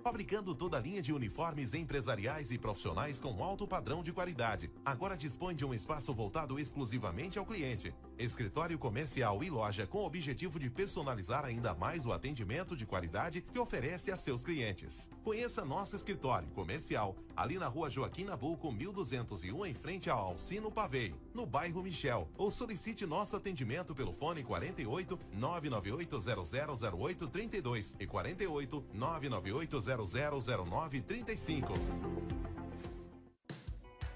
fabricando toda a linha de uniformes empresariais e profissionais com alto padrão de qualidade. Agora dispõe de um espaço voltado exclusivamente ao cliente. Escritório comercial e loja com o objetivo de personalizar ainda mais o atendimento de qualidade que oferece a seus clientes. Conheça nosso escritório comercial ali na rua Joaquim Nabuco, 1201, em frente ao Alcino Pavei, no bairro Michel. Ou solicite nosso atendimento pelo fone 48 998 000832 e 48 998 000935.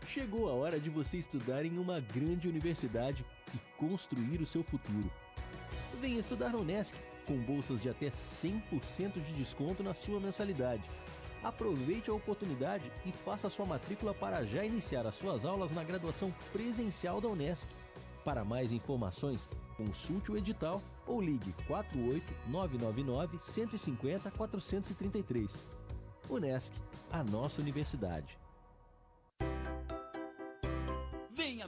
Chegou a hora de você estudar em uma grande universidade e construir o seu futuro. Venha estudar na Unesc, com bolsas de até 100% de desconto na sua mensalidade. Aproveite a oportunidade e faça sua matrícula para já iniciar as suas aulas na graduação presencial da Unesc. Para mais informações, consulte o edital ou ligue 48 999 150 433. Unesc, a nossa universidade.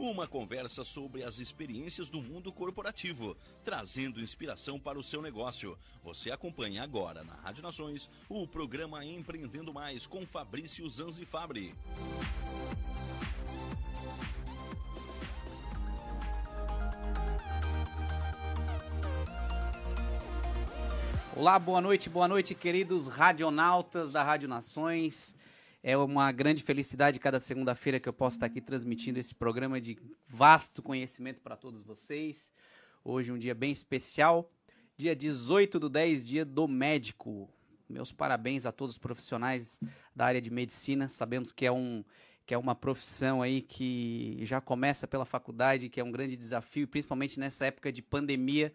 Uma conversa sobre as experiências do mundo corporativo, trazendo inspiração para o seu negócio. Você acompanha agora na Rádio Nações o programa Empreendendo Mais com Fabrício Zanzifabri. Olá, boa noite, boa noite, queridos radionautas da Rádio Nações. É uma grande felicidade cada segunda-feira que eu posso estar aqui transmitindo esse programa de vasto conhecimento para todos vocês. Hoje um dia bem especial, dia 18 do 10, dia do médico. Meus parabéns a todos os profissionais da área de medicina. Sabemos que é um que é uma profissão aí que já começa pela faculdade, que é um grande desafio, principalmente nessa época de pandemia.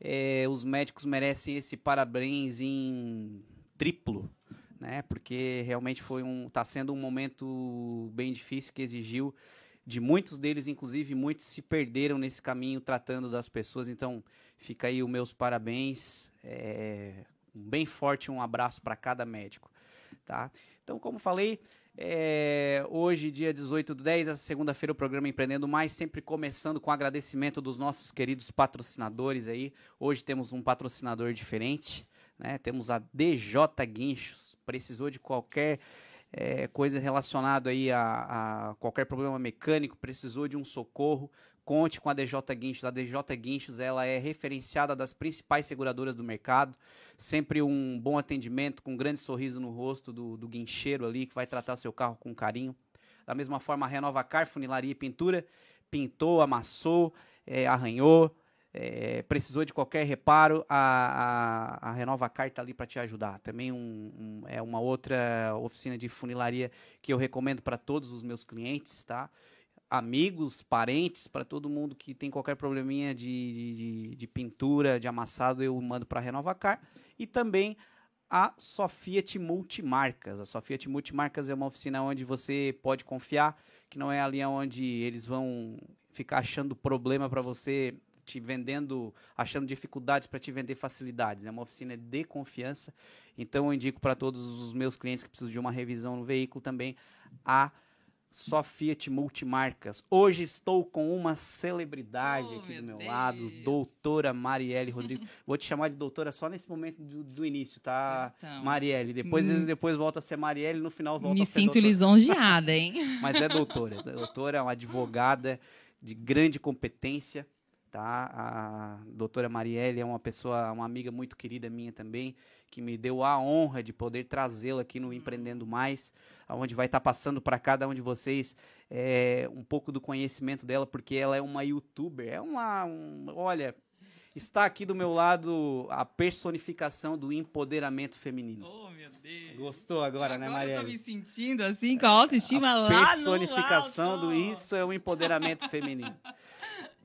É, os médicos merecem esse parabéns em triplo, né? Porque realmente foi um, está sendo um momento bem difícil que exigiu de muitos deles, inclusive muitos se perderam nesse caminho tratando das pessoas. Então, fica aí os meus parabéns, é, bem forte um abraço para cada médico, tá? Então, como falei, é, hoje, dia 18 do 10, essa segunda-feira, o programa Empreendendo Mais, sempre começando com agradecimento dos nossos queridos patrocinadores aí. Hoje temos um patrocinador diferente, né? Temos a DJ Guinchos. Precisou de qualquer é, coisa relacionada aí a, a, qualquer problema mecânico, precisou de um socorro, conte com a DJ Guinchos. A DJ Guinchos ela é referenciada das principais seguradoras do mercado. Sempre um bom atendimento, com um grande sorriso no rosto do, do guincheiro ali, que vai tratar seu carro com carinho. Da mesma forma, a Renova Car, funilaria e pintura, pintou, amassou, é, arranhou, é, precisou de qualquer reparo, a, a, a Renova Car está ali para te ajudar. Também um, um, é uma outra oficina de funilaria que eu recomendo para todos os meus clientes, tá? Amigos, parentes, para todo mundo que tem qualquer probleminha de, de, de, pintura, de amassado, eu mando para a Renova Car. E também a Sofiat Multimarcas. A Sofiat Multimarcas é uma oficina onde você pode confiar, que não é ali onde eles vão ficar achando problema para você, te vendendo, achando dificuldades para te vender facilidades. É uma oficina de confiança. Então eu indico para todos os meus clientes que precisam de uma revisão no veículo também a só Fiat Multimarcas. Hoje estou com uma celebridade Oh, aqui do meu meu lado, Deus. doutora Marielle Rodrigues. Vou te chamar de doutora só nesse momento do, do início, tá? Então. Marielle. Depois, depois volta a ser Marielle, no final volta Me a ser sinto doutora. lisonjeada, hein? Mas é doutora. doutora é uma advogada de grande competência, tá? A doutora Marielle é uma pessoa, uma amiga muito querida minha também, que me deu a honra de poder trazê-la aqui no Empreendendo Mais, onde vai estar passando para cada um de vocês é, um pouco do conhecimento dela, porque ela é uma youtuber, é uma, um- olha, está aqui do meu lado a personificação do empoderamento feminino. Oh, meu Deus. Gostou agora, né, Agora eu tô Marielle? me sentindo assim, com a autoestima lá no personificação do isso é o empoderamento feminino.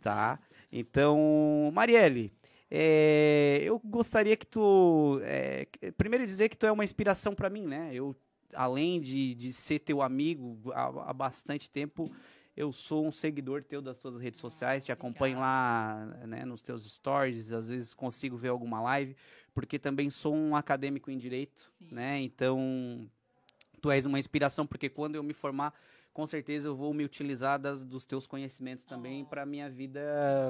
Tá? Então, Marielle, é, eu gostaria que tu. é, primeiro dizer que tu é uma inspiração para mim, né? Eu, além de, de ser teu amigo há, há bastante tempo, eu sou um seguidor teu das tuas redes sociais, te acompanho lá né, nos teus stories, às vezes consigo ver alguma live, porque também sou um acadêmico em direito, Sim. né? Então, tu és uma inspiração, porque quando eu me formar, com certeza eu vou me utilizar das, dos teus conhecimentos também Oh. para minha vida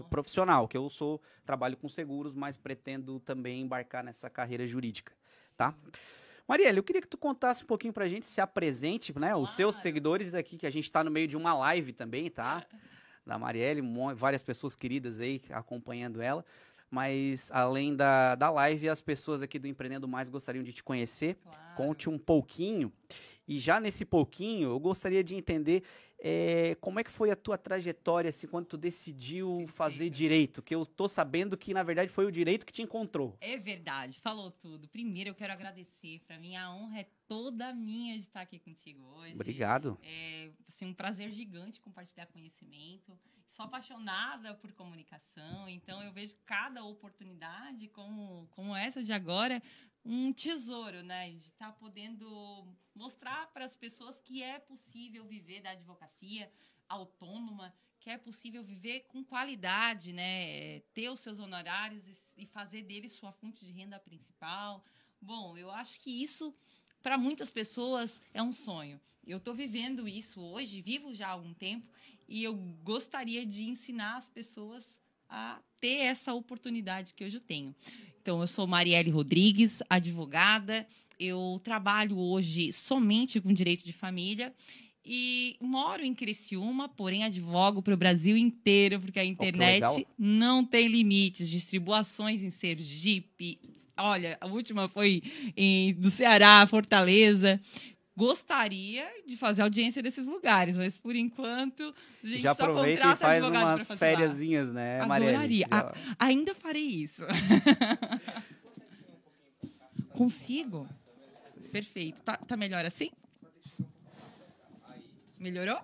profissional, que eu sou, trabalho com seguros, mas pretendo também embarcar nessa carreira jurídica, tá? Marielle, eu queria que tu contasse um pouquinho pra gente, se apresente, né? Os seus Claro. seguidores aqui, que a gente tá no meio de uma live também, tá? Da Marielle, várias pessoas queridas aí acompanhando ela. Mas além da, da live, as pessoas aqui do Empreendendo Mais gostariam de te conhecer. Claro. Conte um pouquinho. E já nesse pouquinho, eu gostaria de entender eh, como é que foi a tua trajetória, assim, quando tu decidiu fazer direito. Que eu tô sabendo que, na verdade, foi o direito que te encontrou. É verdade, falou tudo. Primeiro eu quero agradecer. Para mim a honra é toda minha de estar aqui contigo hoje. Obrigado. É assim, um prazer gigante compartilhar conhecimento. Sou apaixonada por comunicação, então eu vejo cada oportunidade como, como essa de agora um tesouro, né? De estar podendo mostrar para as pessoas que é possível viver da advocacia autônoma, que é possível viver com qualidade, né? Ter os seus honorários e, e fazer dele sua fonte de renda principal. Bom, eu acho que isso para muitas pessoas é um sonho. Eu estou vivendo isso hoje, vivo já há algum tempo, e eu gostaria de ensinar as pessoas a ter essa oportunidade que hoje eu tenho. Então, eu sou Marielle Rodrigues, advogada. Eu trabalho hoje somente com direito de família e moro em Criciúma, porém advogo para o Brasil inteiro, porque a internet legal. não tem limites. Distribuições em Sergipe. Olha, a última foi em, do Ceará, Fortaleza. Gostaria de fazer audiência desses lugares, mas por enquanto a gente já só aproveita e contrata faz advogado umas fériasinhas, né? Adoraria. Ainda farei isso. Consigo? Perfeito. Tá, tá melhor assim? Melhorou?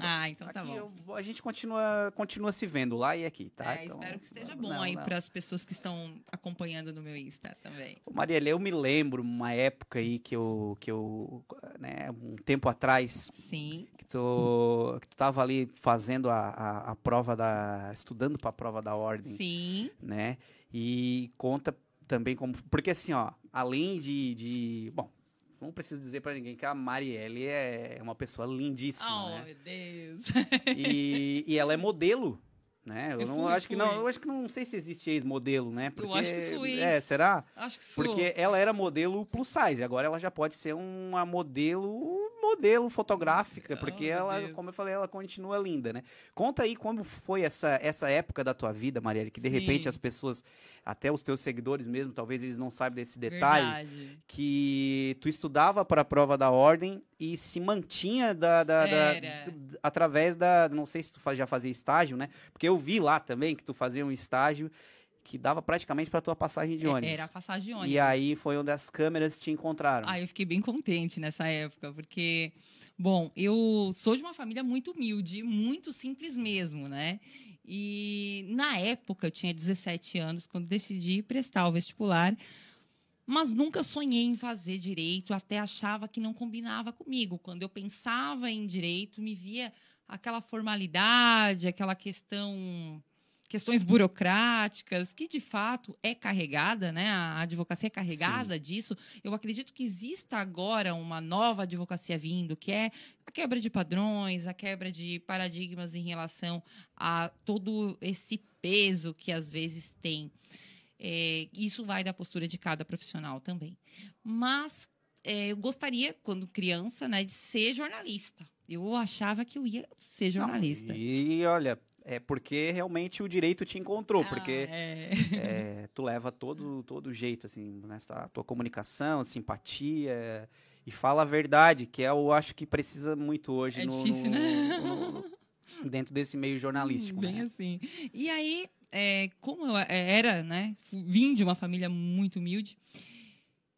Ah, então tá Aqui bom. eu- a gente continua, continua se vendo lá e aqui, tá? É, Então, espero que esteja bom não, aí para as pessoas que estão acompanhando no meu Insta também. Marielle, eu me lembro uma época aí que eu, que eu né, um tempo atrás, Sim. que tu, que tu tava ali fazendo a, a, a prova da, estudando para a prova da ordem, Sim. né? E conta também como, porque assim, ó, além de, de bom, não preciso dizer para ninguém que a Marielle é uma pessoa lindíssima, Oh, né? meu Deus. E, e ela é modelo, né? Eu, Eu não fui, acho que não, fui. eu acho que não sei se existe ex-modelo, né? Porque, acho que sou ex. É, será? Acho que sou. Porque ela era modelo plus size, agora ela já pode ser uma modelo modelo fotográfica, porque Oh, meu ela, Deus. como eu falei, ela continua linda, né? Conta aí como foi essa, essa época da tua vida, Marielle, que de Sim. repente as pessoas, até os teus seguidores mesmo, talvez eles não saibam desse detalhe, Verdade. que tu estudava para a prova da ordem e se mantinha da, da- da- através da, não sei se tu já fazia estágio, né? Porque eu vi lá também que tu fazia um estágio que dava praticamente para tua passagem de É, ônibus. Era a passagem de ônibus. E aí foi onde as câmeras te encontraram. Ah, eu fiquei bem contente nessa época, porque, bom, eu sou de uma família muito humilde, muito simples mesmo, né? E na época eu tinha 17 anos quando decidi prestar o vestibular. mas nunca sonhei em fazer direito, até achava que não combinava comigo. Quando eu pensava em direito, me via aquela formalidade, aquela questão questões burocráticas, que de fato é carregada, né? A advocacia é carregada Sim. disso. Eu acredito que exista agora uma nova advocacia vindo, que é a quebra de padrões, a quebra de paradigmas em relação a todo esse peso que às vezes tem. É, isso vai da postura de cada profissional também. Mas é, eu gostaria, quando criança, né, de ser jornalista. Eu achava que eu ia ser jornalista. Não, e olha, é porque realmente o direito te encontrou, ah, porque é. É, tu leva todo todo jeito assim nessa tua comunicação, simpatia e fala a verdade, que é eu acho que precisa muito hoje é no, difícil, no, né? no, dentro desse meio jornalístico. Bem né? assim. E aí, é, como eu era, né, vim de uma família muito humilde,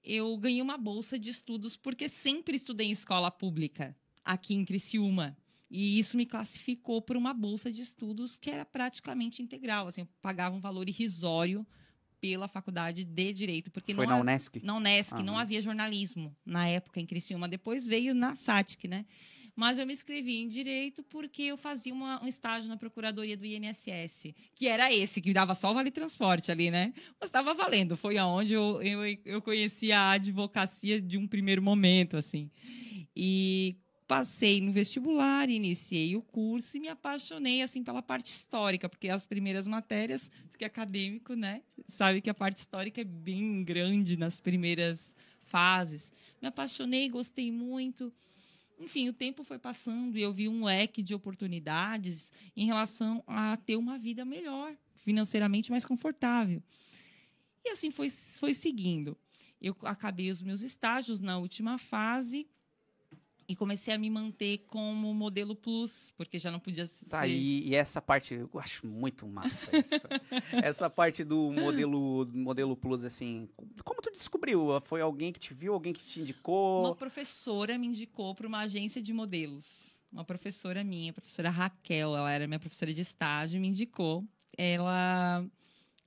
eu ganhei uma bolsa de estudos porque sempre estudei em escola pública aqui em Criciúma. E isso me classificou para uma bolsa de estudos que era praticamente integral. Assim, eu pagava um valor irrisório pela faculdade de Direito. Porque Foi não na Unesc? Na Unesc, ah, não havia jornalismo na época em Criciúma. Depois veio na SATIC, né? Mas eu me inscrevi em Direito porque eu fazia uma, um estágio na Procuradoria do INSS, que era esse, que dava só o Vale Transporte ali, né? Mas estava valendo. Foi aonde eu, eu, eu conheci a advocacia de um primeiro momento, assim. E passei no vestibular, iniciei o curso e me apaixonei assim pela parte histórica, porque as primeiras matérias, que é acadêmico, né, sabe que a parte histórica é bem grande nas primeiras fases. Me apaixonei, gostei muito. Enfim, o tempo foi passando e eu vi um leque de oportunidades em relação a ter uma vida melhor, financeiramente mais confortável. E assim foi, foi seguindo. Eu acabei os meus estágios na última fase e comecei a me manter como modelo plus, porque já não podia ser. Tá, e, e essa parte eu acho muito massa. Essa, essa parte do modelo, modelo plus, assim. Como tu descobriu? Foi alguém que te viu, alguém que te indicou? Uma professora me indicou para uma agência de modelos. Uma professora minha, a professora Raquel, ela era minha professora de estágio, me indicou. Ela,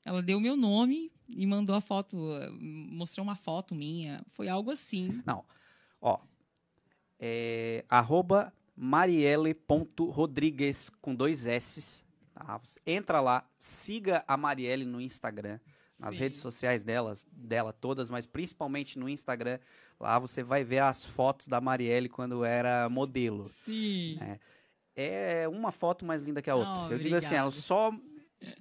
ela deu o meu nome e mandou a foto, mostrou uma foto minha. Foi algo assim. Não, ó, é, arroba marielle.rodrigues com dois S. Tá? Entra lá, siga a Marielle no Instagram, nas Sim. redes sociais delas, dela todas, mas principalmente no Instagram. Lá você vai ver as fotos da Marielle quando era modelo. Sim. Né? É uma foto mais linda que a outra. Oh, eu digo assim, ela só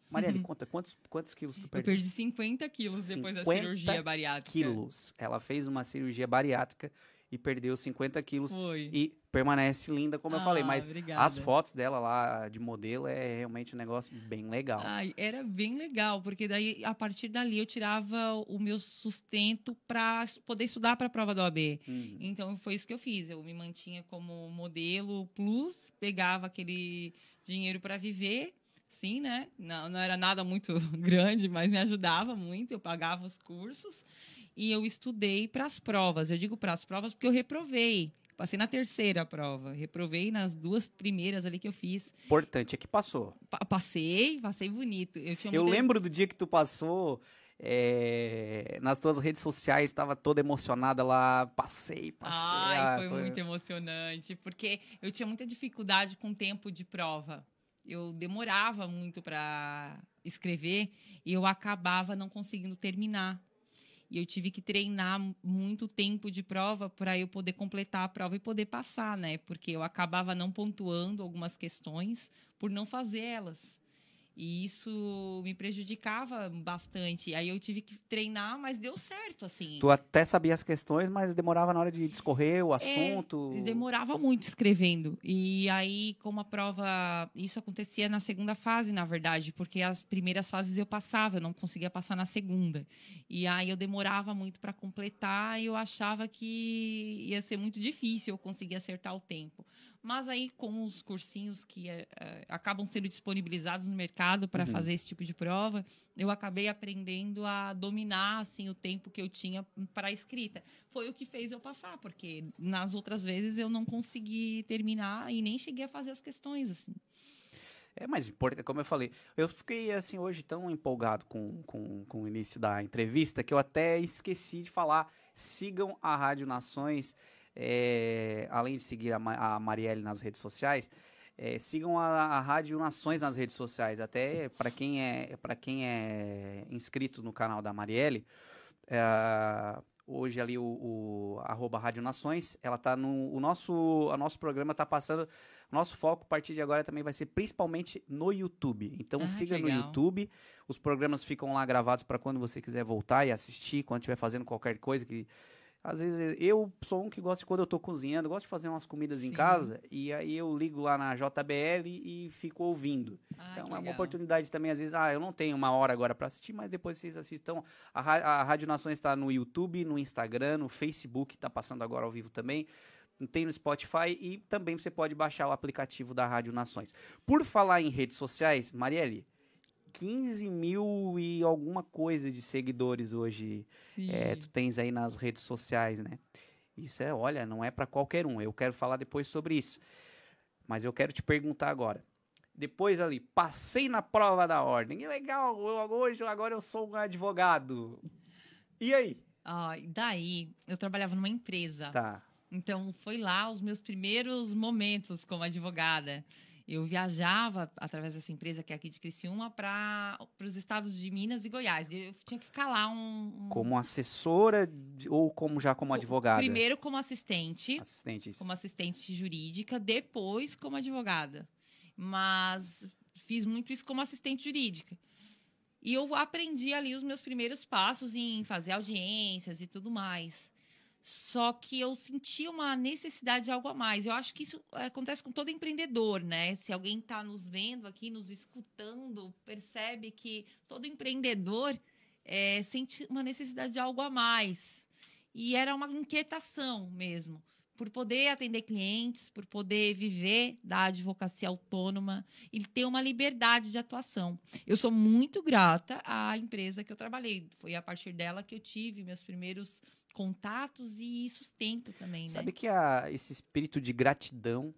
Marielle, conta, quantos, quantos quilos tu perdeu? Eu perdi 50 quilos 50 depois da cirurgia bariátrica. quilos. Ela fez uma cirurgia bariátrica e perdeu 50 quilos. Foi. E permanece linda, como ah, eu falei. Mas obrigada. as fotos dela lá de modelo é realmente um negócio bem legal. Ai, era bem legal, porque daí, a partir dali, eu tirava o meu sustento para poder estudar para a prova do OAB. Uhum. Então, foi isso que eu fiz. Eu me mantinha como modelo plus, pegava aquele dinheiro para viver sim, né? Não, não era nada muito grande, mas me ajudava muito. Eu pagava os cursos e eu estudei para as provas. Eu digo para as provas porque eu reprovei. Passei na terceira prova, reprovei nas duas primeiras ali que eu fiz. Importante é que passou. Pa passei, passei bonito. Eu, eu lembro do dia que tu passou, é, nas tuas redes sociais, estava toda emocionada lá, passei, passei. Ai, ah, foi, foi, muito emocionante, porque eu tinha muita dificuldade com o tempo de prova. Eu demorava muito para escrever e eu acabava não conseguindo terminar. E eu tive que treinar muito tempo de prova para eu poder completar a prova e poder passar, né? Porque eu acabava não pontuando algumas questões por não fazer elas. E isso me prejudicava bastante. Aí eu tive que treinar, mas deu certo, assim. Tu até sabia as questões, mas demorava na hora de discorrer o é, assunto. É, demorava muito escrevendo. E aí, como a prova. Isso acontecia na segunda fase, na verdade, porque as primeiras fases eu passava, eu não conseguia passar na segunda. E aí eu demorava muito para completar e eu achava que ia ser muito difícil eu conseguir acertar o tempo. Mas aí, com os cursinhos que é, acabam sendo disponibilizados no mercado para uhum. fazer esse tipo de prova, eu acabei aprendendo a dominar assim o tempo que eu tinha para a escrita. Foi o que fez eu passar, porque nas outras vezes eu não consegui terminar e nem cheguei a fazer as questões assim. É mais importante, como eu falei, eu fiquei assim hoje tão empolgado com, com, com o início da entrevista que eu até esqueci de falar. Sigam a Rádio Nações, é, além de seguir a, Ma- a Marielle nas redes sociais, é, sigam a, a Rádio Nações nas redes sociais. Até para quem é para quem é inscrito no canal da Marielle, é, hoje ali o, o arroba Rádio Nações, ela tá no o nosso o nosso programa tá passando nosso foco a partir de agora também vai ser principalmente no YouTube. Então Ah, siga no. YouTube. Os programas ficam lá gravados para quando você quiser voltar e assistir, quando estiver fazendo qualquer coisa que às vezes eu sou um que gosta de quando eu tô cozinhando, gosto de fazer umas comidas em Sim. casa e aí eu ligo lá na JBL e fico ouvindo. Ah, então é uma legal. oportunidade também, às vezes, ah, eu não tenho uma hora agora para assistir, mas depois vocês assistam. A, a Rádio Nações está no YouTube, no Instagram, no Facebook, está passando agora ao vivo também. Tem no Spotify e também você pode baixar o aplicativo da Rádio Nações. Por falar em redes sociais, Marielle, 15 mil e alguma coisa de seguidores hoje é, tu tens aí nas redes sociais, né? Isso é, olha, não é para qualquer um. Eu quero falar depois sobre isso. Mas eu quero te perguntar agora. Depois ali, passei na prova da ordem. Que legal, eu- hoje agora eu sou um advogado. E aí? Ah, daí, eu trabalhava numa empresa. Tá. Então, foi lá os meus primeiros momentos como advogada. Eu viajava através dessa empresa que é aqui de Criciúma para os estados de Minas e Goiás. Eu tinha que ficar lá um, um- Como assessora ou como já como advogada? primeiro como assistente, Assistente. isso. como assistente jurídica, depois como advogada. Mas fiz muito isso como assistente jurídica. E eu aprendi ali os meus primeiros passos em fazer audiências e tudo mais. Só que eu senti uma necessidade de algo a mais. Eu acho que isso eh, acontece com todo empreendedor, né? Se alguém está nos vendo aqui, nos escutando, percebe que todo empreendedor eh, sente uma necessidade de algo a mais. E era uma inquietação mesmo, por poder atender clientes, por poder viver da advocacia autônoma e ter uma liberdade de atuação. Eu sou muito grata à empresa que eu trabalhei. Foi a partir dela que eu tive meus primeiros contatos e sustento também, Sabe né? que a- esse espírito de gratidão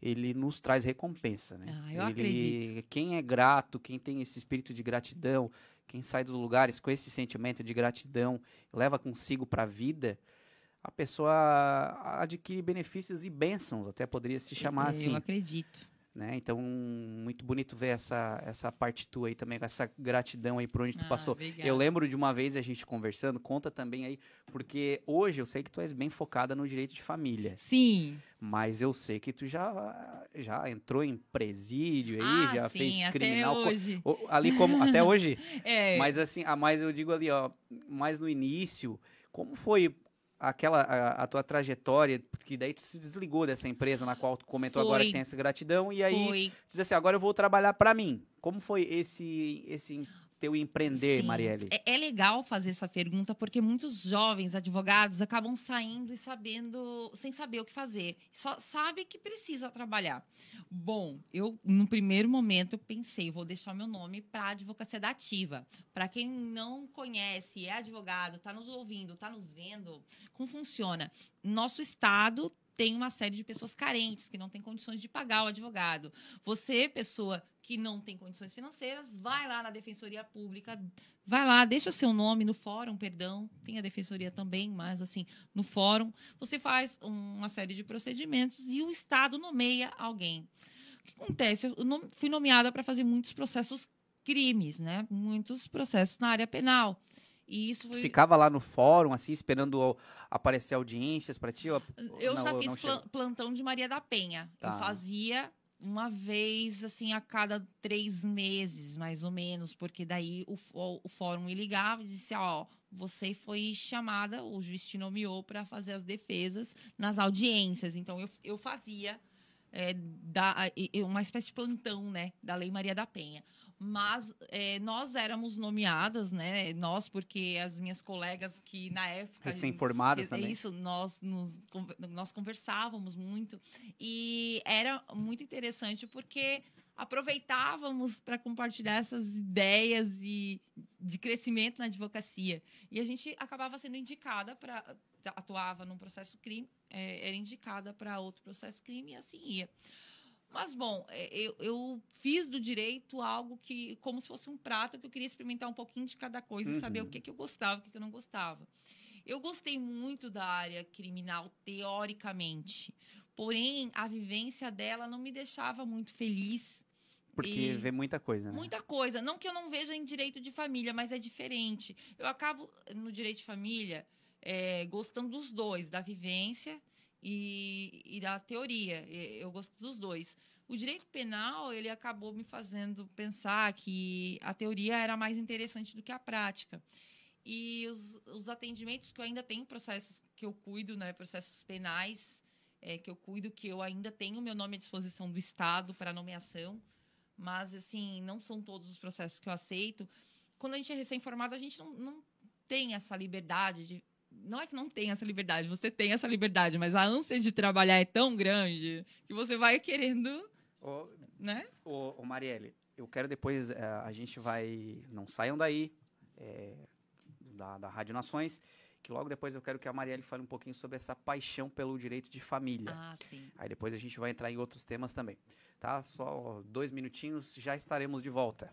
ele nos traz recompensa, né? Ah, eu Ele- acredito. Quem é grato, quem tem esse espírito de gratidão, quem sai dos lugares com esse sentimento de gratidão, leva consigo para a vida, a pessoa adquire benefícios e bênçãos, até poderia se chamar eu assim. acredito. Né? Então, muito bonito ver essa, essa parte tua aí também, essa gratidão aí por onde tu Ah, passou. obrigada. Eu lembro de uma vez a gente conversando, conta também aí, porque hoje eu sei que tu és bem focada no direito de família, Sim. mas eu sei que tu já, já entrou em presídio aí, ah, já sim, fez até criminal. co- hoje. o- ali como, até hoje? É, Mas assim, ah, mas eu digo ali, ó, mais no início, como foi aquela a, a tua trajetória, porque daí tu se desligou dessa empresa na qual tu comentou agora que tem essa gratidão e aí foi diz assim, agora eu vou trabalhar pra mim. Como foi esse esse teu empreender, Sim. Marielle? É, é legal fazer essa pergunta porque muitos jovens advogados acabam saindo e sabendo, sem saber o que fazer. Só sabe que precisa trabalhar. Bom, eu no primeiro momento eu pensei, vou deixar meu nome para advocacia da ativa. Para quem não conhece, é advogado, está nos ouvindo, está nos vendo, como funciona? Nosso estado tem uma série de pessoas carentes que não têm condições de pagar o advogado. Você, pessoa que não tem condições financeiras, vai lá na Defensoria Pública, vai lá, deixa o seu nome no fórum, perdão, tem a Defensoria também, mas assim, no fórum, você faz um- uma série de procedimentos e o Estado nomeia alguém. O que acontece? Eu fui nomeada para fazer muitos processos crimes, né? Muitos processos na área penal. E isso foi. Ficava lá no fórum, assim, esperando aparecer audiências pra ti? ou- Eu não, já fiz plantão de Maria da Penha. Tá. Eu fazia uma vez, assim, a cada três meses, mais ou menos, porque daí o, fó- o fórum me ligava e disse, ó, você foi chamada, o juiz te nomeou para fazer as defesas nas audiências. Então, eu, eu fazia é, da, uma espécie de plantão, né, da Lei Maria da Penha. Mas é, nós éramos nomeadas, né? Nós, porque as minhas colegas que na época. Recém-formadas É também. Isso, nós, nos, nós conversávamos muito. E era muito interessante porque aproveitávamos para compartilhar essas ideias e de crescimento na advocacia. E a gente acabava sendo indicada para. Atuava num processo crime, eh, era indicada para outro processo crime e assim ia. Mas, bom, é, eu, eu fiz do direito algo que, como se fosse um prato, que eu queria experimentar um pouquinho de cada coisa e saber o que, que eu gostava, o que, que eu não gostava. Eu gostei muito da área criminal, teoricamente. Porém, a vivência dela não me deixava muito feliz. Porque E- vê muita coisa, né? Muita coisa. Não que eu não veja em direito de família, mas é diferente. Eu acabo, no direito de família, é, gostando dos dois, da vivência e, e da teoria. Eu gosto dos dois. O direito penal, ele acabou me fazendo pensar que a teoria era mais interessante do que a prática. E os, os atendimentos que eu ainda tenho, processos que eu cuido, né, processos penais, é, que eu cuido, que eu ainda tenho meu nome à disposição do Estado para nomeação, mas, assim, não são todos os processos que eu aceito. Quando a gente é recém-formado, a gente não, não tem essa liberdade de. Não é que não tem essa liberdade, você tem essa liberdade, mas a ânsia de trabalhar é tão grande que você vai querendo, Ô, né? ô, ô, Marielle, eu quero depois, eh, a gente vai, não saiam daí, eh, da, da Rádio Nações, que logo depois eu quero que a Marielle fale um pouquinho sobre essa paixão pelo direito de família. Ah, sim. Aí depois a gente vai entrar em outros temas também, tá? Só dois minutinhos, já estaremos de volta.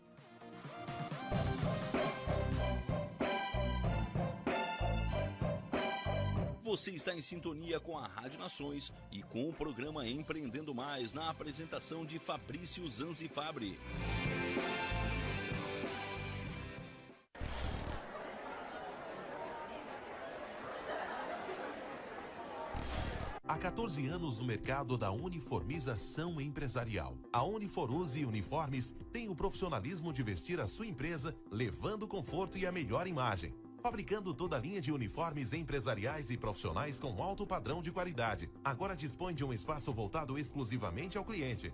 Você está em sintonia com a Rádio Nações e com o programa Empreendendo Mais na apresentação de Fabrício Zanzifabri. Há 14 anos no mercado da uniformização empresarial. A Uniforuse Uniformes tem o profissionalismo de vestir a sua empresa, levando conforto e a melhor imagem. Fabricando toda a linha de uniformes empresariais e profissionais com alto padrão de qualidade. Agora dispõe de um espaço voltado exclusivamente ao cliente.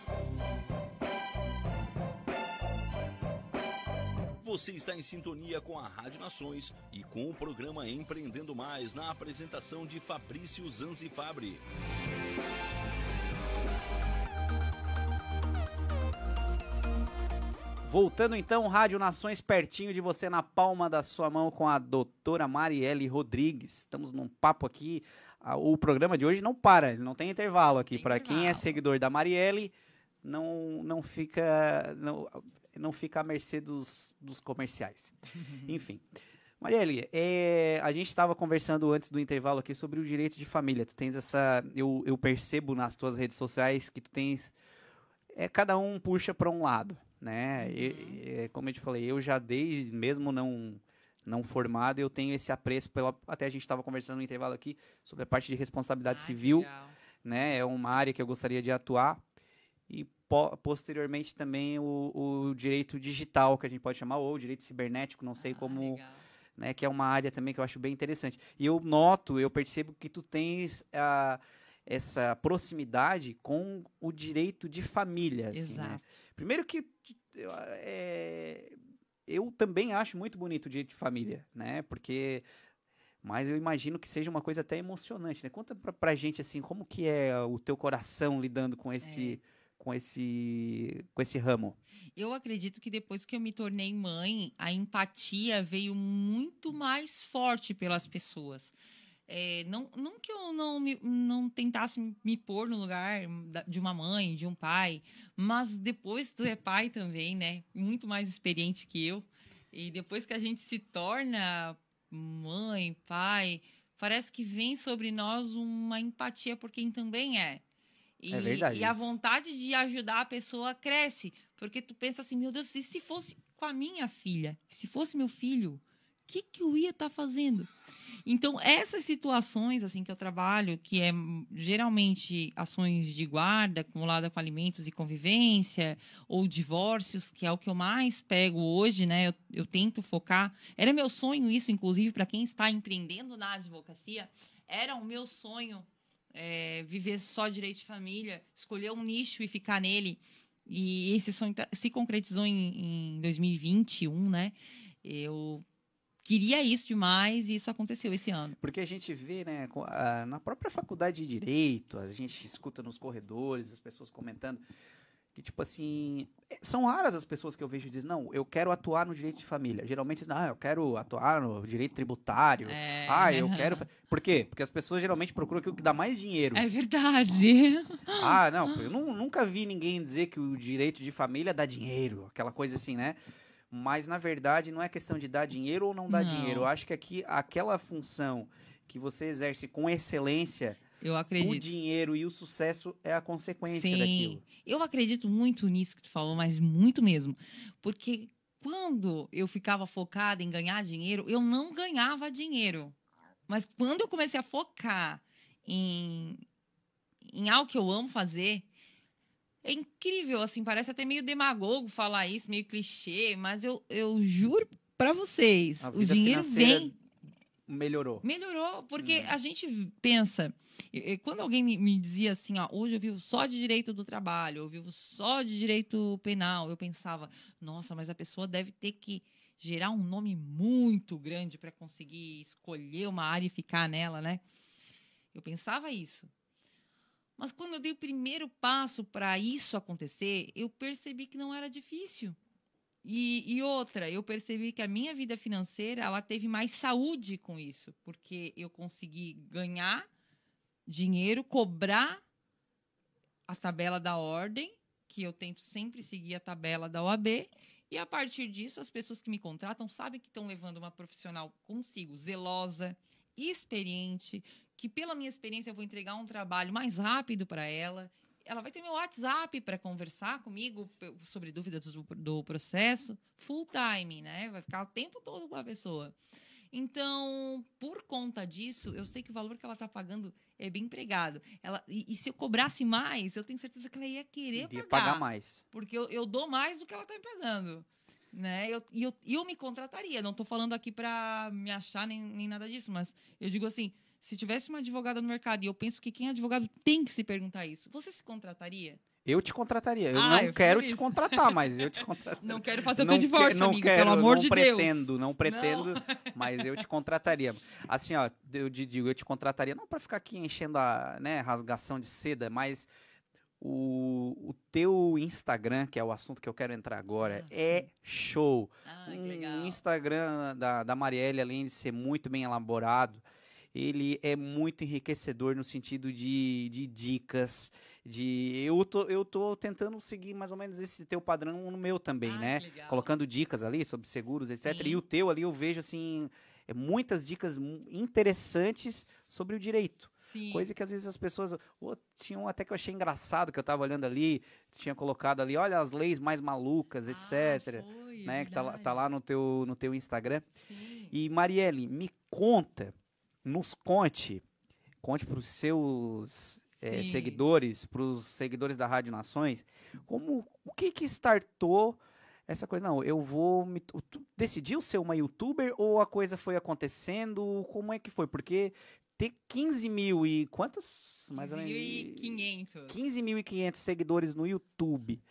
Você está em sintonia com a Rádio Nações e com o programa Empreendendo Mais na apresentação de Fabrício Zanzifabri. Voltando então, Rádio Nações pertinho de você na palma da sua mão com a doutora Marielle Rodrigues. Estamos num papo aqui. O programa de hoje não para, ele não tem intervalo aqui. Para quem é seguidor da Marielle, não, não fica. não- não fica à mercê dos, dos comerciais. Enfim. Marielle, é, a gente estava conversando antes do intervalo aqui sobre o direito de família. Tu tens essa. Eu, eu percebo nas tuas redes sociais que tu tens. É, cada um puxa para um lado, né? E- é, como eu te falei, eu já dei, mesmo não não formado, eu tenho esse apreço pela. Até a gente estava conversando no intervalo aqui sobre a parte de responsabilidade que civil legal. né? É uma área que eu gostaria de atuar. Po- posteriormente também o, o direito digital, que a gente pode chamar, ou direito cibernético, não sei Ah, como, legal. né? Que é uma área também que eu acho bem interessante. E eu noto, eu percebo que tu tens a, essa proximidade com o direito de família. assim, né? Exato. Primeiro que eu, é, eu também acho muito bonito o direito de família, né? Porque mas eu imagino que seja uma coisa até emocionante, né? Conta pra, pra gente assim, como que é o teu coração lidando com esse com esse com esse ramo? Eu acredito que depois que eu me tornei mãe, a empatia veio muito mais forte pelas pessoas. É, não, não que eu não, me- não tentasse me pôr no lugar de uma mãe, de um pai, mas depois tu é pai também, né? Muito mais experiente que eu. E depois que a gente se torna mãe, pai, parece que vem sobre nós uma empatia por quem também é. E, É verdade E a vontade de ajudar a pessoa cresce. Porque tu pensa assim, meu Deus, e se fosse com a minha filha? Se fosse meu filho, o que, que eu ia estar fazendo? Então, essas situações assim que eu trabalho, que é hum, geralmente ações de guarda acumulada com alimentos e convivência, ou divórcios, que é o que eu mais pego hoje, né? Eu, eu tento focar. Era meu sonho isso, inclusive, para quem está empreendendo na advocacia, era o meu sonho é, viver só direito de família, escolher um nicho e ficar nele. E esse sonho tá- se concretizou em, em 2021, né? Eu queria isso demais e isso aconteceu esse ano. Porque a gente vê, né, na própria faculdade de direito, a gente escuta nos corredores as pessoas comentando que tipo assim, é, são raras as pessoas que eu vejo dizendo, não, eu quero atuar no direito de família. Geralmente, não, eu quero atuar no direito tributário. É. Ah, eu quero. fa-" Por quê? Porque as pessoas geralmente procuram aquilo que dá mais dinheiro. É verdade. Ah, não, eu nu- nunca vi ninguém dizer que o direito de família dá dinheiro, aquela coisa assim, né? Mas na verdade não é questão de dar dinheiro ou não dar Não. dinheiro. Eu acho que aqui aquela função que você exerce com excelência, Eu o acredito. dinheiro e o sucesso é a consequência Sim, daquilo. eu acredito muito nisso que tu falou, mas muito mesmo. Porque quando eu ficava focada em ganhar dinheiro, eu não ganhava dinheiro. Mas quando eu comecei a focar em, em algo que eu amo fazer, é incrível, assim, parece até meio demagogo falar isso, meio clichê, mas eu, eu juro pra vocês, o dinheiro vem Melhorou. Melhorou, porque Uhum. a gente pensa. Quando alguém me, me dizia assim, ó, hoje eu vivo só de direito do trabalho, eu vivo só de direito penal, eu pensava, nossa, mas a pessoa deve ter que gerar um nome muito grande para conseguir escolher uma área e ficar nela, né? Eu pensava isso. Mas quando eu dei o primeiro passo para isso acontecer, eu percebi que não era difícil. E, e outra, eu percebi que a minha vida financeira ela teve mais saúde com isso, porque eu consegui ganhar dinheiro, cobrar a tabela da ordem, que eu tento sempre seguir a tabela da OAB, e a partir disso as pessoas que me contratam sabem que estão levando uma profissional consigo, zelosa, experiente, que pela minha experiência eu vou entregar um trabalho mais rápido para ela. Ela vai ter meu WhatsApp para conversar comigo sobre dúvidas do, do processo, full time, né? Vai ficar o tempo todo com a pessoa. Então, por conta disso, eu sei que o valor que ela está pagando é bem empregado. Ela, e, e se eu cobrasse mais, eu tenho certeza que ela ia querer Iria pagar. pagar mais. Porque eu, eu dou mais do que ela está me pagando. Né? Eu, e eu, eu me contrataria. Não estou falando aqui para me achar nem, nem nada disso, mas eu digo assim: se tivesse uma advogada no mercado, e eu penso que quem é advogado tem que se perguntar isso, você se contrataria? Eu te contrataria. Eu Ah, eu não fico quero te contratar, mas eu te contrataria. Não quero fazer o não teu divórcio, que- não amigo, quero, pelo amor não de pretendo, Deus. Não pretendo, mas eu te contrataria. Assim, ó, eu te digo, eu te contrataria não para ficar aqui enchendo a, né, rasgação de seda, mas o, o teu Instagram, que é o assunto que eu quero entrar agora, Ah, é show. Ah, Um legal. Instagram da, da Marielle, além de ser muito bem elaborado, ele é muito enriquecedor no sentido de, de dicas, de eu tô, eu tô tentando seguir mais ou menos esse teu padrão no meu também, Ah, né? Colocando dicas ali sobre seguros, etc. Sim. E o teu ali eu vejo assim, é, muitas dicas interessantes sobre o direito. Sim. Coisa que às vezes as pessoas. Ô, tinha um até que eu achei engraçado que eu tava olhando ali, tinha colocado ali, olha as leis mais malucas, Ah, etc. foi, né? Que tá, lá- tá verdade. lá no teu, no teu Instagram. Sim. E Marielle, me conta, nos conte, conte para os seus Sim. seguidores, para os seguidores da Rádio Nações, como o que que startou essa coisa? Não, eu vou. Me, decidiu ser uma youtuber ou a coisa foi acontecendo? Como é que foi? Porque ter 15 mil e quantos? Mais ou menos. 15.500. 15.500 seguidores no YouTube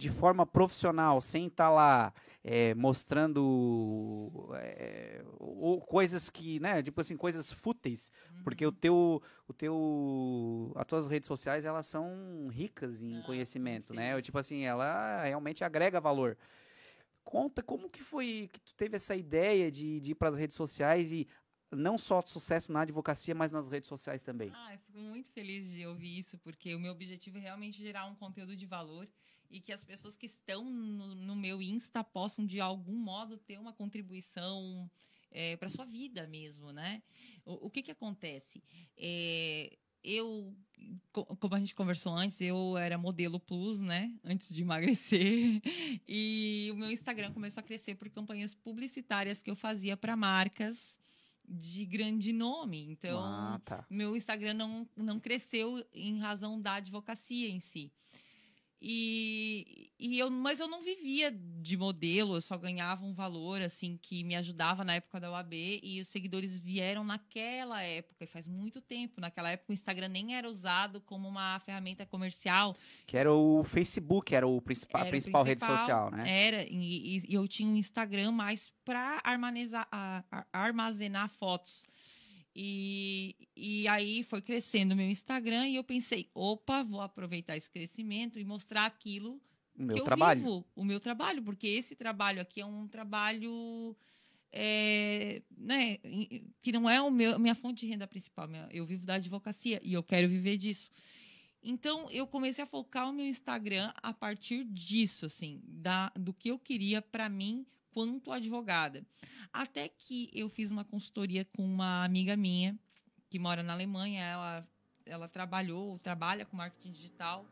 de forma profissional, sem estar lá é, mostrando é, ou coisas que, né, tipo assim, coisas fúteis, porque Uhum. o teu, o teu, as tuas redes sociais, elas são ricas em Ah, conhecimento, né? feliz. Tipo assim, ela realmente agrega valor. Conta como que foi que tu teve essa ideia de, de ir para as redes sociais e não só sucesso na advocacia, mas nas redes sociais também. Ah, eu fico muito feliz de ouvir isso, porque o meu objetivo é realmente gerar um conteúdo de valor e que as pessoas que estão no, no meu Insta possam, de algum modo, ter uma contribuição para sua vida mesmo, né? O, o que que acontece? É, eu, co- como a gente conversou antes, eu era modelo plus, né? Antes de emagrecer. E o meu Instagram começou a crescer por campanhas publicitárias que eu fazia para marcas de grande nome. Então, ah, tá. meu Instagram não, não cresceu em razão da advocacia em si. E, e eu, mas eu não vivia de modelo, eu só ganhava um valor assim que me ajudava na época da UAB e os seguidores vieram naquela época, e faz muito tempo. Naquela época o Instagram nem era usado como uma ferramenta comercial, Que era o Facebook, era o principal, a Era o principal, rede principal, social, né? Era, e, e- eu tinha um Instagram mais para armazenar, armazenar fotos. E, e aí foi crescendo o meu Instagram e eu pensei, opa, vou aproveitar esse crescimento e mostrar aquilo O meu que eu trabalho. vivo, o meu trabalho, porque esse trabalho aqui é um trabalho é, né, que não é o meu, minha fonte de renda principal. minha- Eu vivo da advocacia e eu quero viver disso. Então eu comecei a focar o meu Instagram a partir disso, assim, da, do que eu queria para mim quanto advogada. Até que eu fiz uma consultoria com uma amiga minha que mora na Alemanha. Ela, ela trabalhou, trabalha com marketing digital.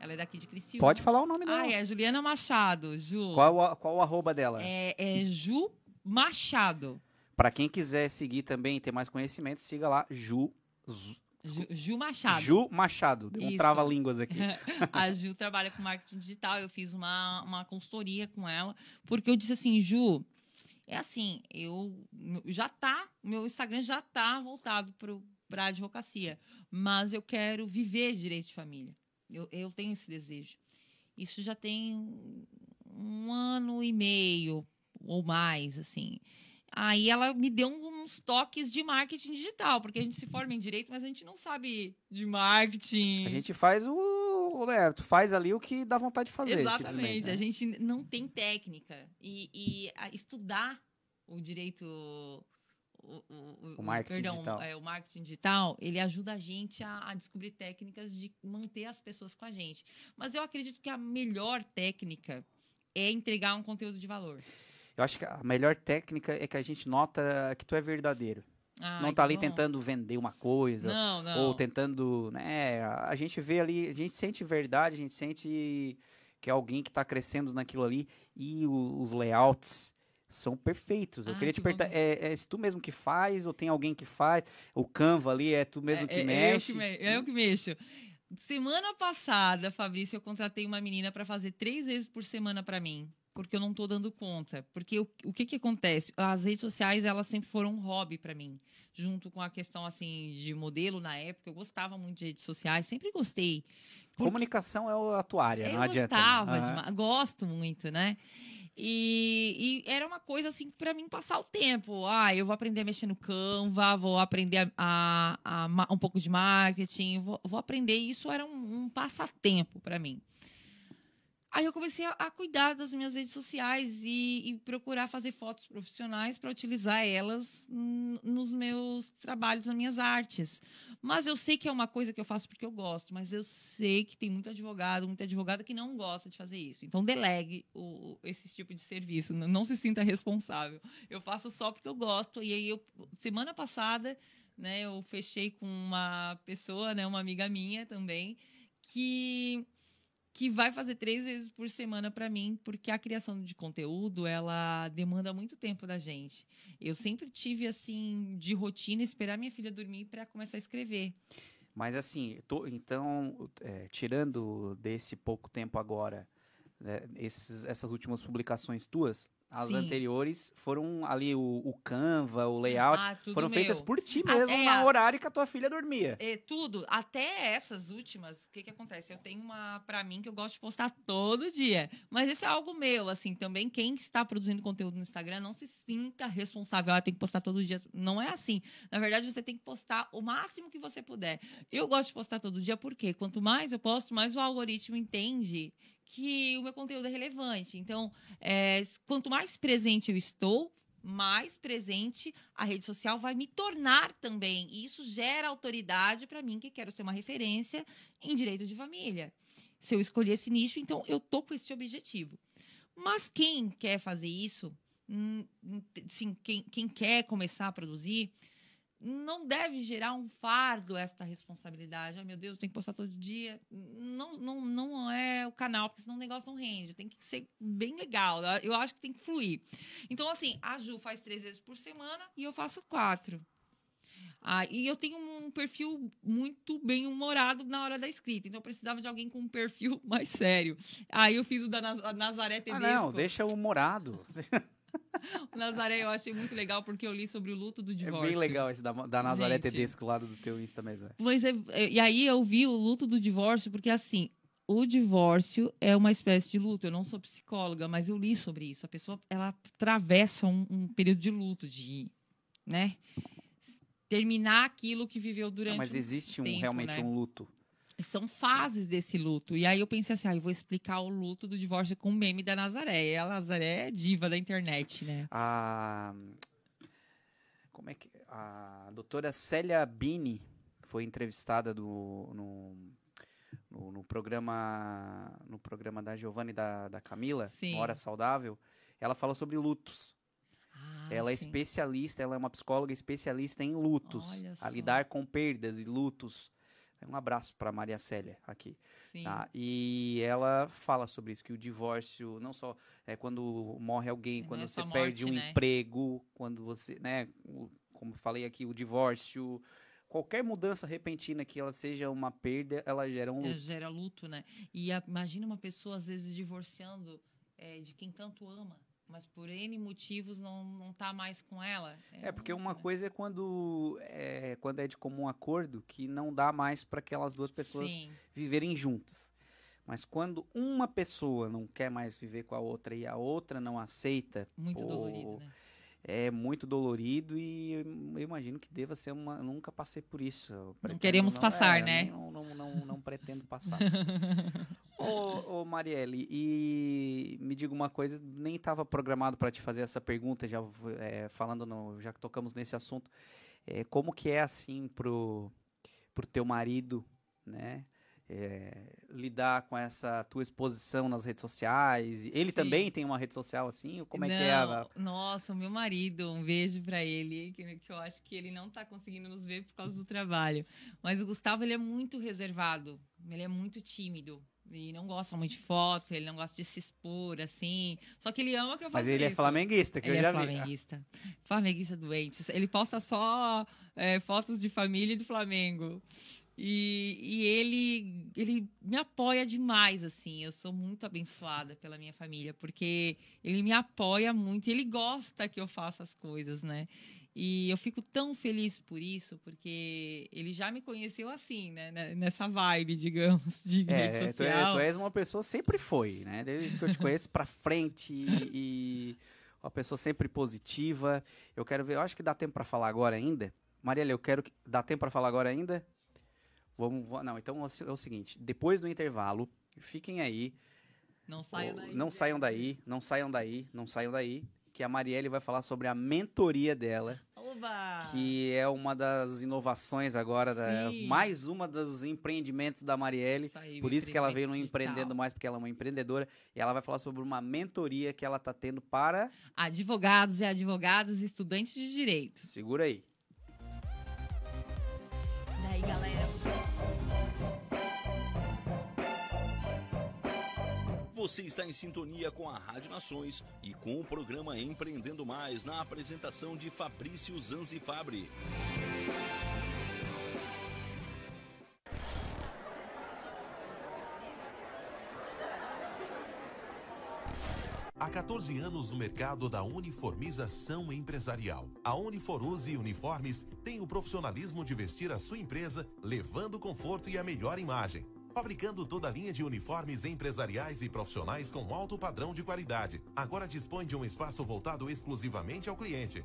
Ela é daqui de Criciúma. Pode falar o nome dela. Ah, é Juliana Machado, Ju. Qual, a- qual o arroba dela? É, é Ju Machado. Pra quem quiser seguir também e ter mais conhecimento, siga lá Ju, Ju, Ju Machado. Ju Machado. Deu um trava-línguas aqui. a Ju trabalha com marketing digital. Eu fiz uma, uma consultoria com ela, porque eu disse assim, Ju, é assim, eu já tá, meu Instagram já tá voltado para a advocacia, mas eu quero viver direito de família. Eu, eu tenho esse desejo. Isso já tem um ano e meio ou mais, assim. Aí ela me deu uns toques de marketing digital, porque a gente se forma em direito, mas a gente não sabe de marketing. A gente faz o. Né, tu faz ali o que dá vontade de fazer. Exatamente. né? A gente não tem técnica. E, e a- estudar o direito. O, o- O marketing perdão, digital. é, o marketing digital, ele ajuda a gente a, a descobrir técnicas de manter as pessoas com a gente. Mas eu acredito que a melhor técnica é entregar um conteúdo de valor. Eu acho que a melhor técnica é que a gente nota que tu é verdadeiro. Ai, não tá ali bom. tentando vender uma coisa. Não, não. Ou tentando, né? A gente vê ali, a gente sente verdade, a gente sente que é alguém que tá crescendo naquilo ali e o- os layouts são perfeitos. Eu Ah, queria te perguntar, é, é se tu mesmo que faz ou tem alguém que faz? O Canva ali é tu mesmo que é, mexe? É eu que, me- é eu que mexo. Semana passada, Fabrício, eu contratei uma menina para fazer três vezes por semana para mim. Porque eu não tô dando conta. Porque o, o que que acontece? As redes sociais, elas sempre foram um hobby para mim. Junto com a questão, assim, de modelo na época. Eu gostava muito de redes sociais. Sempre gostei. Porque Comunicação é a tua área, eu não adianta. né? gostava demais, gosto muito, né? E, e era uma coisa assim para mim passar o tempo. Ah, eu vou aprender a mexer no Canva, vou aprender a, a- a um pouco de marketing, vou, vou aprender. Isso era um, um passatempo para mim. Aí eu comecei a, a cuidar das minhas redes sociais e, e procurar fazer fotos profissionais para utilizar elas nos meus trabalhos, nas minhas artes. Mas eu sei que é uma coisa que eu faço porque eu gosto, mas eu sei que tem muito advogado, muita advogada que não gosta de fazer isso. Então delegue o, esse tipo de serviço, não se sinta responsável. Eu faço só porque eu gosto. E aí eu semana passada, né, eu fechei com uma pessoa, né, uma amiga minha também, que que vai fazer três vezes por semana para mim, porque a criação de conteúdo ela demanda muito tempo da gente. Eu sempre tive assim de rotina esperar minha filha dormir para começar a escrever. Mas assim, tô- então, é, tirando desse pouco tempo agora, né, esses- essas últimas publicações tuas, as Sim. anteriores foram ali o, o Canva, o layout, Ah, foram feitas meu. por ti Ah, mesmo é, no a- horário que a tua filha dormia. É, tudo, até essas últimas, o que que acontece? Eu tenho uma pra mim que eu gosto de postar todo dia, mas isso é algo meu, assim, também quem está produzindo conteúdo no Instagram não se sinta responsável, ah, tem que postar todo dia, não é assim. Na verdade, você tem que postar o máximo que você puder. Eu gosto de postar todo dia porque quanto mais eu posto, mais o algoritmo entende que o meu conteúdo é relevante. Então, é, quanto mais presente eu estou, mais presente a rede social vai me tornar também. E isso gera autoridade para mim, que quero ser uma referência em direito de família. Se eu escolher esse nicho, então eu tô com esse objetivo. Mas quem quer fazer isso, hum, hum, sim, quem, quem quer começar a produzir, não deve gerar um fardo esta responsabilidade. Ai, meu Deus, tem que postar todo dia. Não, não, não é o canal, porque senão o negócio não rende. Tem que ser bem legal. Eu acho que tem que fluir. Então, assim, a Ju faz três vezes por semana e eu faço quatro. Ah, e eu tenho um perfil muito bem humorado na hora da escrita, então eu precisava de alguém com um perfil mais sério. Aí eu fiz o da Naz- Nazaré Ah, Tedesco. não, deixa o morado. O Nazaré eu achei muito legal porque eu li sobre o luto do É divórcio. bem legal esse da, da Nazaré Gente. Tedesco lá do teu Insta mesmo. é. Mas é- é- e aí eu vi o luto do divórcio, porque assim, o divórcio é uma espécie de luto. Eu não sou psicóloga, mas eu li sobre isso. A pessoa ela atravessa um, um período de luto, de, né, terminar aquilo que viveu durante. Não, mas existe um, tempo, realmente né? um luto. São fases desse luto. E aí eu pensei assim, ah, eu vou explicar o luto do divórcio com o meme da Nazaré. E a Nazaré é diva da internet, né? A. Como é que. A doutora Célia Bini foi entrevistada do, no, no, no programa no programa da Giovanna e da, da Camila, Sim. Hora Saudável. Ela falou sobre lutos. Ah, ela é sim. especialista, ela é uma psicóloga especialista em lutos, a lidar com perdas e lutos. Um abraço para Maria Célia aqui. Sim. Tá? E ela fala sobre isso, que o divórcio, não só é quando morre alguém, Não quando é você só perde morte, um né? emprego, quando você, né, o- como eu falei aqui, o divórcio, qualquer mudança repentina que ela seja uma perda, ela gera um É, luto. gera luto, né? E a- imagina uma pessoa, às vezes, divorciando é, de quem tanto ama, mas por N motivos não, não tá mais com ela. É, porque um luto, uma né? coisa é quando é, quando é de comum acordo que não dá mais para aquelas duas pessoas Sim, viverem juntas. Mas quando uma pessoa não quer mais viver com a outra e a outra não aceita, muito pô, dolorido, né? é muito dolorido e eu imagino que deva ser uma. Nunca passei por isso. pretendo queremos passar, é, né? Não, não, não, não pretendo passar. ô, ô, Marielle, e me diga uma coisa, nem estava programado para te fazer essa pergunta, já é, falando, no, já que tocamos nesse assunto. É, como que é assim pro, pro teu marido, né? é, lidar com essa tua exposição nas redes sociais. Ele Sim. também tem uma rede social assim? Ou como é que é? a- Não, Nossa, o meu marido, um beijo pra ele, que, que eu acho que ele não tá conseguindo nos ver por causa do trabalho. Mas o Gustavo, ele é muito reservado, ele é muito tímido. E não gosta muito de foto, ele não gosta de se expor, assim. Só que ele ama que eu faça Mas ele é flamenguista, que Ele eu já é vi. flamenguista. Flamenguista doente. Ele posta só é, fotos de família e do Flamengo. E, e ele, ele me apoia demais, assim. Eu sou muito abençoada pela minha família, porque ele me apoia muito ele gosta que eu faça as coisas, né? E eu fico tão feliz por isso, porque ele já me conheceu assim, né? né, Nessa vibe, digamos, de rede É, tu, é, social. tu és uma pessoa, sempre foi, né? Desde que eu te conheço pra frente e, e uma pessoa sempre positiva. Eu quero ver, eu acho que dá tempo pra falar agora ainda. Mariela, eu quero que. Dá tempo pra falar agora ainda? Vamos, va- não, então é é o seguinte: depois do intervalo, fiquem aí. Não saiam daí. Não saiam daí, não saiam daí, não saiam daí. Que a Marielle vai falar sobre a mentoria dela. Oba! Que é uma das inovações agora, da- mais uma dos empreendimentos da Marielle. Isso aí, Por isso que ela veio no Empreendendo. Mais, porque ela é uma empreendedora. E ela vai falar sobre uma mentoria que ela está tendo para. Advogados e advogadas, estudantes de direito. Segura aí. Daí, galera, Você está em sintonia com a Rádio Nações e com o programa Empreendendo Mais na apresentação de Fabrício Zanzifabri. Há 14 anos no mercado da uniformização empresarial. A Uniforuse Uniformes tem o profissionalismo de vestir a sua empresa, levando conforto e a melhor imagem. Fabricando toda a linha de uniformes empresariais e profissionais com alto padrão de qualidade. Agora dispõe de um espaço voltado exclusivamente ao cliente.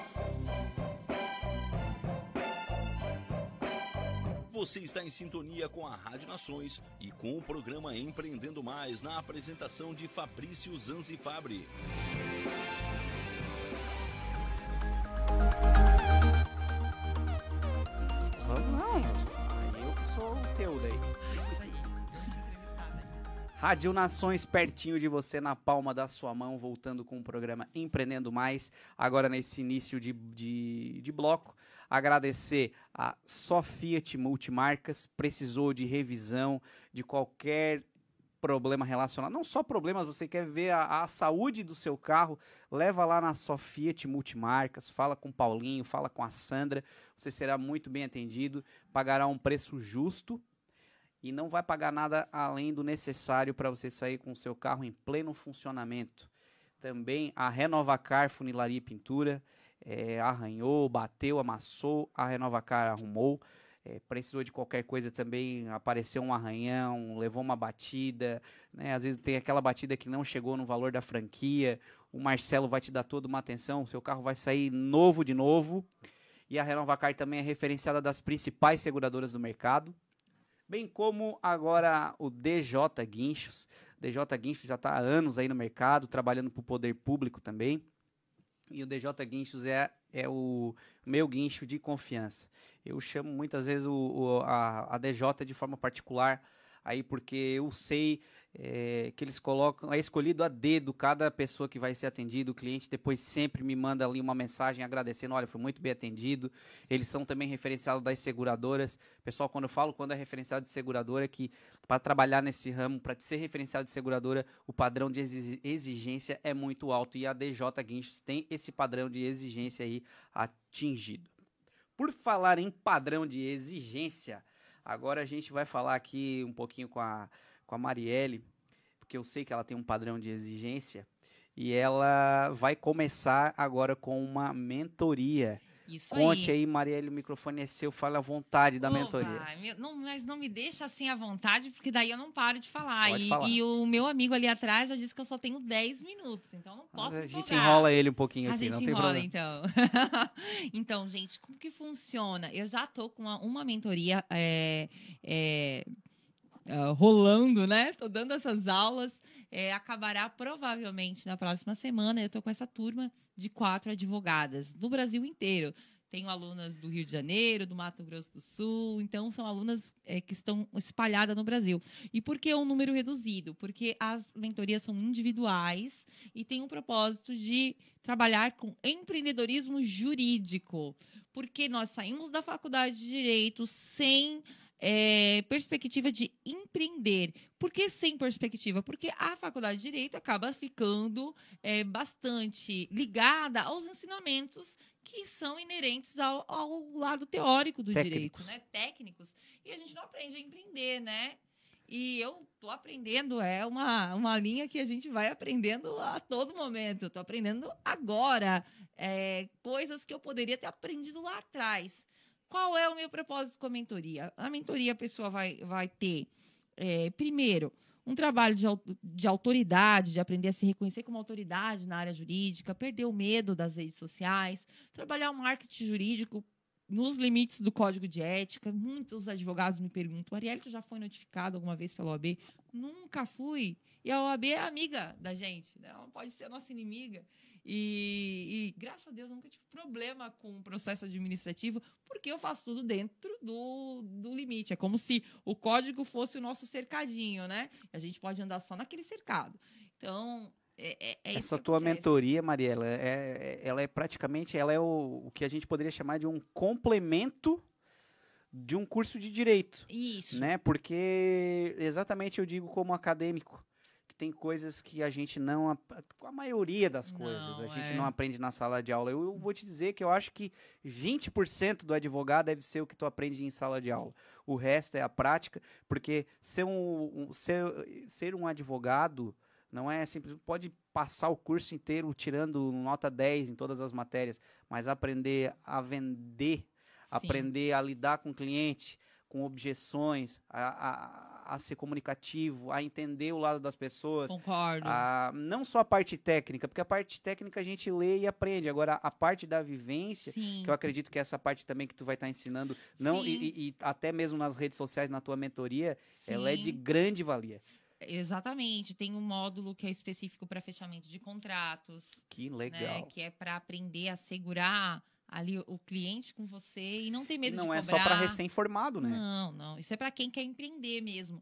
Você está em sintonia com a Rádio Nações e com o programa Empreendendo Mais na apresentação de Fabrício Zanzifabri. Vamos não. Aí eu sou o teu daí. Isso aí. Vou te entrevistar, né? Rádio Nações pertinho de você, na palma da sua mão, voltando com o programa Empreendendo Mais. Agora nesse início de, de, de bloco, agradecer a Só Fiat Multimarcas, precisou de revisão de qualquer problema relacionado, não só problemas, você quer ver a, a saúde do seu carro, leva lá na Só Fiat Multimarcas, fala com o Paulinho, fala com a Sandra, você será muito bem atendido, pagará um preço justo e não vai pagar nada além do necessário para você sair com o seu carro em pleno funcionamento. Também a Renovacar Funilaria e Pintura eh, arranhou, bateu, amassou, a Renovacar arrumou. Eh, precisou de qualquer coisa também, apareceu um arranhão, levou uma batida, né? Às vezes tem aquela batida que não chegou no valor da franquia. O Marcelo vai te dar toda uma atenção, seu carro vai sair novo de novo. E a Renovacar também é referenciada das principais seguradoras do mercado bem como agora o DJ Guinchos. DJ Guinchos já está há anos aí no mercado, trabalhando para o poder público também. E o DJ Guinchos é, é o meu guincho de confiança. Eu chamo muitas vezes o, o- a, a DJ de forma particular, aí porque eu sei é, que eles colocam, é escolhido a dedo cada pessoa que vai ser atendido. O cliente depois sempre me manda ali uma mensagem agradecendo: olha, foi muito bem atendido. Eles são também referenciados das seguradoras. Pessoal, quando eu falo quando é referenciado de seguradora, é que para trabalhar nesse ramo, para ser referenciado de seguradora, o padrão de exi- exigência é muito alto e a DJ Guinchos tem esse padrão de exigência aí atingido. Por falar em padrão de exigência, agora a gente vai falar aqui um pouquinho com a, com a Marielle, porque eu sei que ela tem um padrão de exigência e ela vai começar agora com uma mentoria. Isso Conte aí. aí, Marielle, o microfone é seu, fale à vontade da Ô, mentoria. meu- não, mas não me deixa assim à vontade, porque daí eu não paro de falar. E, falar. e o meu amigo ali atrás já disse que eu só tenho 10 minutos, então não Mas posso a me gente empolgar. enrola ele um pouquinho A aqui, gente não tem enrola, problema. então. então, gente, como que funciona? Eu já tô com uma, uma mentoria é, é, ah, rolando, né? Tô dando essas aulas. É, acabará provavelmente na próxima semana. Eu tô com essa turma de quatro advogadas no Brasil inteiro. Tenho alunas do Rio de Janeiro, do Mato Grosso do Sul, então são alunas é, que estão espalhadas no Brasil. E por que um número reduzido? Porque as mentorias são individuais e tem um propósito de trabalhar com empreendedorismo jurídico. Porque nós saímos da faculdade de Direito sem é, perspectiva de empreender. Por que sem perspectiva? Porque a faculdade de Direito acaba ficando é, bastante ligada aos ensinamentos que são inerentes ao, ao lado teórico do direito, Técnicos. né? Técnicos. E a gente não aprende a empreender, né? E eu tô aprendendo, é uma, uma linha que a gente vai aprendendo a todo momento. Eu tô aprendendo agora é, coisas que eu poderia ter aprendido lá atrás. Qual é o meu propósito com a mentoria? A mentoria a pessoa vai, vai ter, é, primeiro, um trabalho de, de autoridade, de aprender a se reconhecer como autoridade na área jurídica, perder o medo das redes sociais, trabalhar o marketing jurídico nos limites do código de ética. Muitos advogados me perguntam, Ariel, tu já foi notificado alguma vez pela OAB? Nunca fui. E a OAB é amiga da gente, né? ela pode ser a nossa inimiga. E, e, graças a Deus eu nunca tive problema com o processo administrativo, porque eu faço tudo dentro do, do limite. É como se o código fosse o nosso cercadinho, né? A gente pode andar só naquele cercado. Então, é, é, é Essa tua acontece. mentoria, Mariela, é, é- ela é praticamente, ela é o, o que a gente poderia chamar de um complemento de um curso de direito, Isso. né? Porque exatamente eu digo como acadêmico, tem coisas que a gente não, a maioria das coisas, a Não, gente é. não aprende na sala de aula. Eu, eu vou te dizer que eu acho que 20% do advogado deve ser o que tu aprende em sala de aula. O resto é a prática, porque ser um, um- ser, ser um advogado não é simples. Pode passar o curso inteiro tirando nota 10 em todas as matérias, mas aprender a vender, aprender a lidar com o cliente, com objeções, a, a, a ser comunicativo, a entender o lado das pessoas. Concordo. a- não só a parte técnica, porque a parte técnica a gente lê e aprende. Agora, a parte da vivência, Sim. que eu acredito que é essa parte também que tu vai estar ensinando, não, e, Sim. e- e até mesmo nas redes sociais, na tua mentoria, ela é de Sim. grande valia. Exatamente. Tem um módulo que é específico para fechamento de contratos, Que né? legal. Que é para aprender a segurar ali o cliente com você e não ter medo de não é cobrar. só para recém-formado, né? Não, não. Isso é para quem quer empreender mesmo.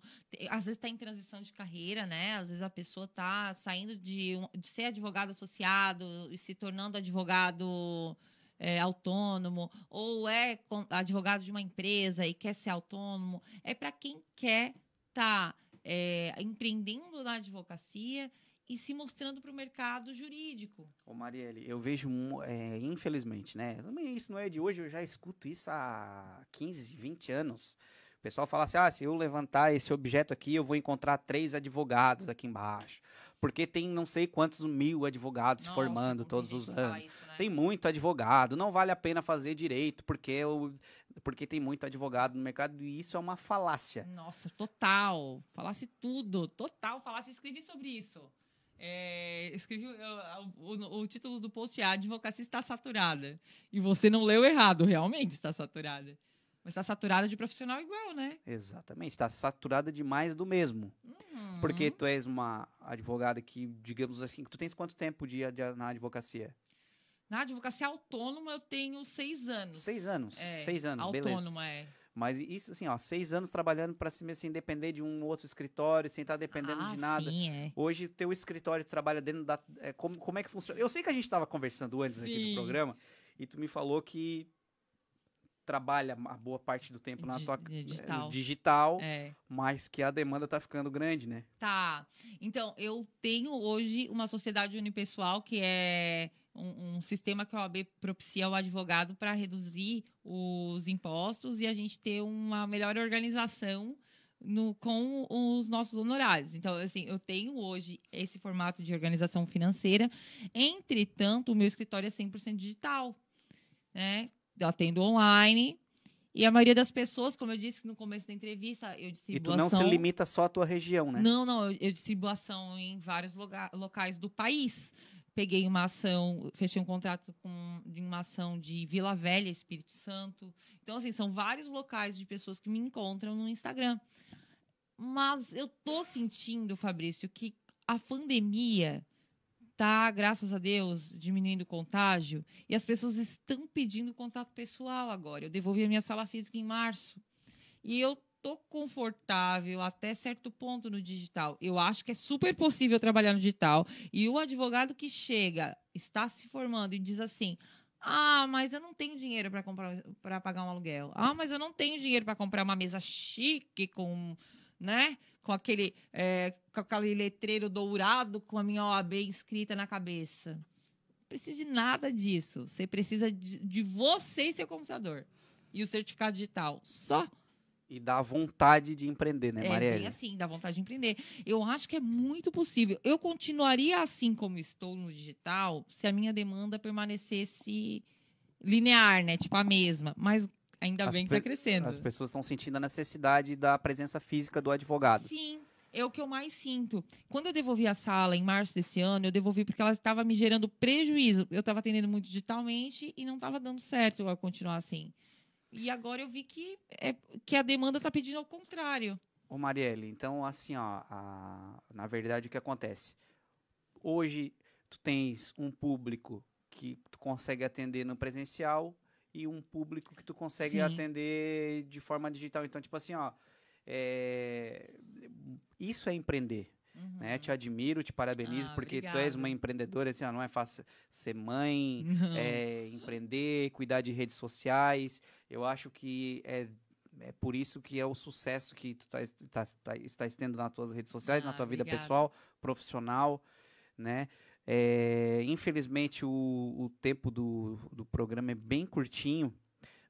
Às vezes está em transição de carreira, né? Às vezes a pessoa está saindo de, de ser advogado associado e se tornando advogado é, autônomo, ou é advogado de uma empresa e quer ser autônomo. É para quem quer estar empreendendo na advocacia e se mostrando para o mercado jurídico. Ô Marielle, eu vejo, é, infelizmente, né? Isso não é de hoje, eu já escuto isso há 15, 20 anos. O pessoal fala assim: ah, se eu levantar esse objeto aqui, eu vou encontrar três advogados aqui embaixo. Porque tem não sei quantos mil advogados se Nossa, formando como tem todos os anos. isso, né? Tem muito advogado, não vale a pena fazer direito, porque, eu, porque tem muito advogado no mercado e isso é uma falácia. Nossa, total. Falasse tudo, total. Falasse, escrevi sobre isso. É, escrevi eu, o, o título do post é A advocacia está saturada. E você não leu errado, realmente está saturada. Mas está saturada de profissional igual, né? Exatamente, está saturada demais do mesmo. Uhum. Porque tu és uma advogada que, digamos assim, tu tens quanto tempo de, de- na advocacia? Na advocacia autônoma eu tenho seis anos. Seis anos. É, seis anos, beleza. Autônoma, é. Mas isso, assim, ó, seis anos trabalhando para se sem depender de um outro escritório, sem estar dependendo ah, de nada. Sim, é. Hoje, teu escritório trabalha dentro da. é, como, como é que funciona? Eu sei que a gente estava conversando antes aqui Sim. do programa, e tu me falou que trabalha a boa parte do tempo na tua di- é, digital. no digital, É. mas que a demanda tá ficando grande, né? Tá. Então, eu tenho hoje uma sociedade unipessoal que é um, um sistema que a OAB propicia ao advogado para reduzir os impostos e a gente ter uma melhor organização no- com os nossos honorários. Então, assim, eu tenho hoje esse formato de organização financeira. Entretanto, o meu escritório é 100% digital. Né? Eu atendo online. E a maioria das pessoas, como eu disse no começo da entrevista, eu E distribuo tu não se limita só à tua região, né? não, não, eu, eu distribuo ação em vários loga- locais do país. Peguei uma ação, fechei um contrato com de uma ação de Vila Velha, Espírito Santo. Então, assim, são vários locais de pessoas que me encontram no Instagram. Mas eu tô sentindo, Fabrício, que a pandemia tá, graças a Deus, diminuindo o contágio e as pessoas estão pedindo contato pessoal agora. Eu devolvi a minha sala física em março. E eu tô confortável até certo ponto no digital. Eu acho que é super possível trabalhar no digital. E o advogado que chega, está se formando e diz assim: "Ah, mas eu não tenho dinheiro para comprar para pagar um aluguel. Ah, mas eu não tenho dinheiro para comprar uma mesa chique com, né? Com aquele é, com aquele letreiro dourado com a minha OAB escrita na cabeça. Não precisa de nada disso. Você precisa de, de você e seu computador. E o certificado digital. Só. E dá vontade de empreender, né, É Marielle? bem assim, dá vontade de empreender. Eu acho que é muito possível. Eu continuaria assim como estou no digital se a minha demanda permanecesse linear, né? Tipo a mesma. Mas ainda As bem que está crescendo. As pessoas estão sentindo a necessidade da presença física do advogado. Sim, é o que eu mais sinto. Quando eu devolvi a sala em março desse ano, eu devolvi porque ela estava me gerando prejuízo. Eu estava atendendo muito digitalmente e não estava dando certo eu continuar assim. E agora eu vi que, é, que a demanda está pedindo ao contrário. Ô Marielle, então assim, ó, a- na verdade o que acontece? Hoje tu tens um público que tu consegue atender no presencial e um público que tu consegue Sim. atender de forma digital. Então, tipo assim, ó, é, isso é empreender. Né? Te admiro, te parabenizo, Uhum. Ah, porque tu és obrigada. uma empreendedora, assim, ó, não é fácil ser mãe, é, empreender, cuidar de redes sociais. Eu acho que é, é por isso que é o sucesso que tu tá, tá, tá, está tendo nas tuas redes sociais, na Ah, tua vida obrigada. pessoal, profissional, né? É, infelizmente o, o tempo do, do programa é bem curtinho,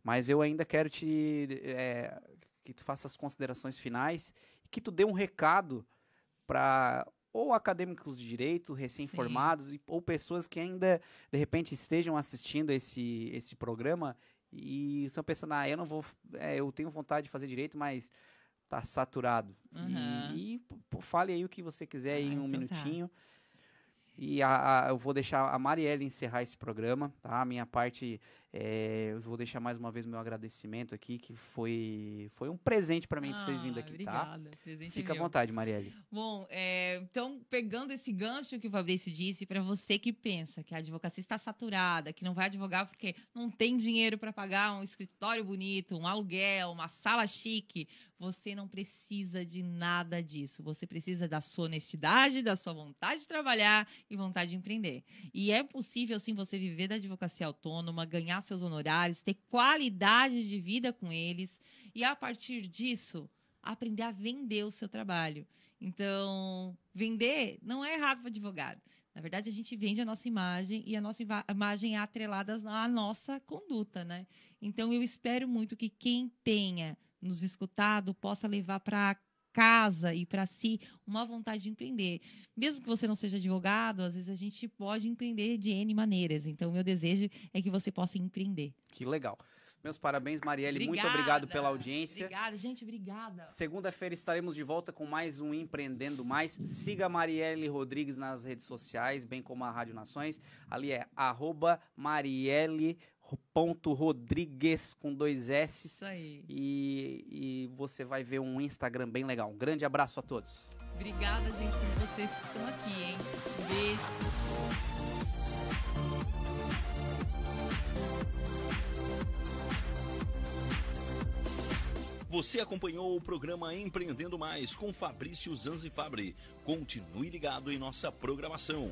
mas eu ainda quero te é, que tu faça as considerações finais e que tu dê um recado para ou acadêmicos de direito recém-formados ou pessoas que ainda de repente estejam assistindo esse esse programa e estão pensando ah eu não vou é, eu tenho vontade de fazer direito mas tá saturado Aham. e, e, pô, fale aí o que você quiser Ah, em um então tá. minutinho e a, a- eu vou deixar a Marielle encerrar esse programa, tá? A minha parte, é, eu vou deixar mais uma vez meu agradecimento aqui, que foi, foi um presente para mim de ter vindo Ah, aqui, tá? obrigada. Presente é Fica à vontade, Marielle. Bom, é, então, pegando esse gancho que o Fabrício disse, para você que pensa que a advocacia está saturada, que não vai advogar porque não tem dinheiro para pagar um escritório bonito, um aluguel, uma sala chique, você não precisa de nada disso. Você precisa da sua honestidade, da sua vontade de trabalhar e vontade de empreender. E é possível, sim, você viver da advocacia autônoma, ganhar seus honorários, ter qualidade de vida com eles e, a partir disso, aprender a vender o seu trabalho. Então, vender não é errado para advogado. Na verdade, a gente vende a nossa imagem e a nossa ima- imagem é atrelada à nossa conduta, né? Então, eu espero muito que quem tenha nos escutado possa levar para casa e para si uma vontade de empreender. Mesmo que você não seja advogado, às vezes a gente pode empreender de N maneiras. Então, o meu desejo é que você possa empreender. Que legal. Meus parabéns, Marielle. Muito Obrigada. obrigado pela audiência. Obrigada, gente. Obrigada. Segunda-feira estaremos de volta com mais um Empreendendo Mais. Siga a Marielle Rodrigues nas redes sociais, bem como a Rádio Nações. Ali é arroba marielle.rodrigues com dois S. Isso aí. E, e você vai ver um Instagram bem legal. Um grande abraço a todos. Obrigada, gente, por vocês que estão aqui, hein? Um beijo. Você acompanhou o programa Empreendendo Mais com Fabrício Zanzifabri. Continue ligado em nossa programação.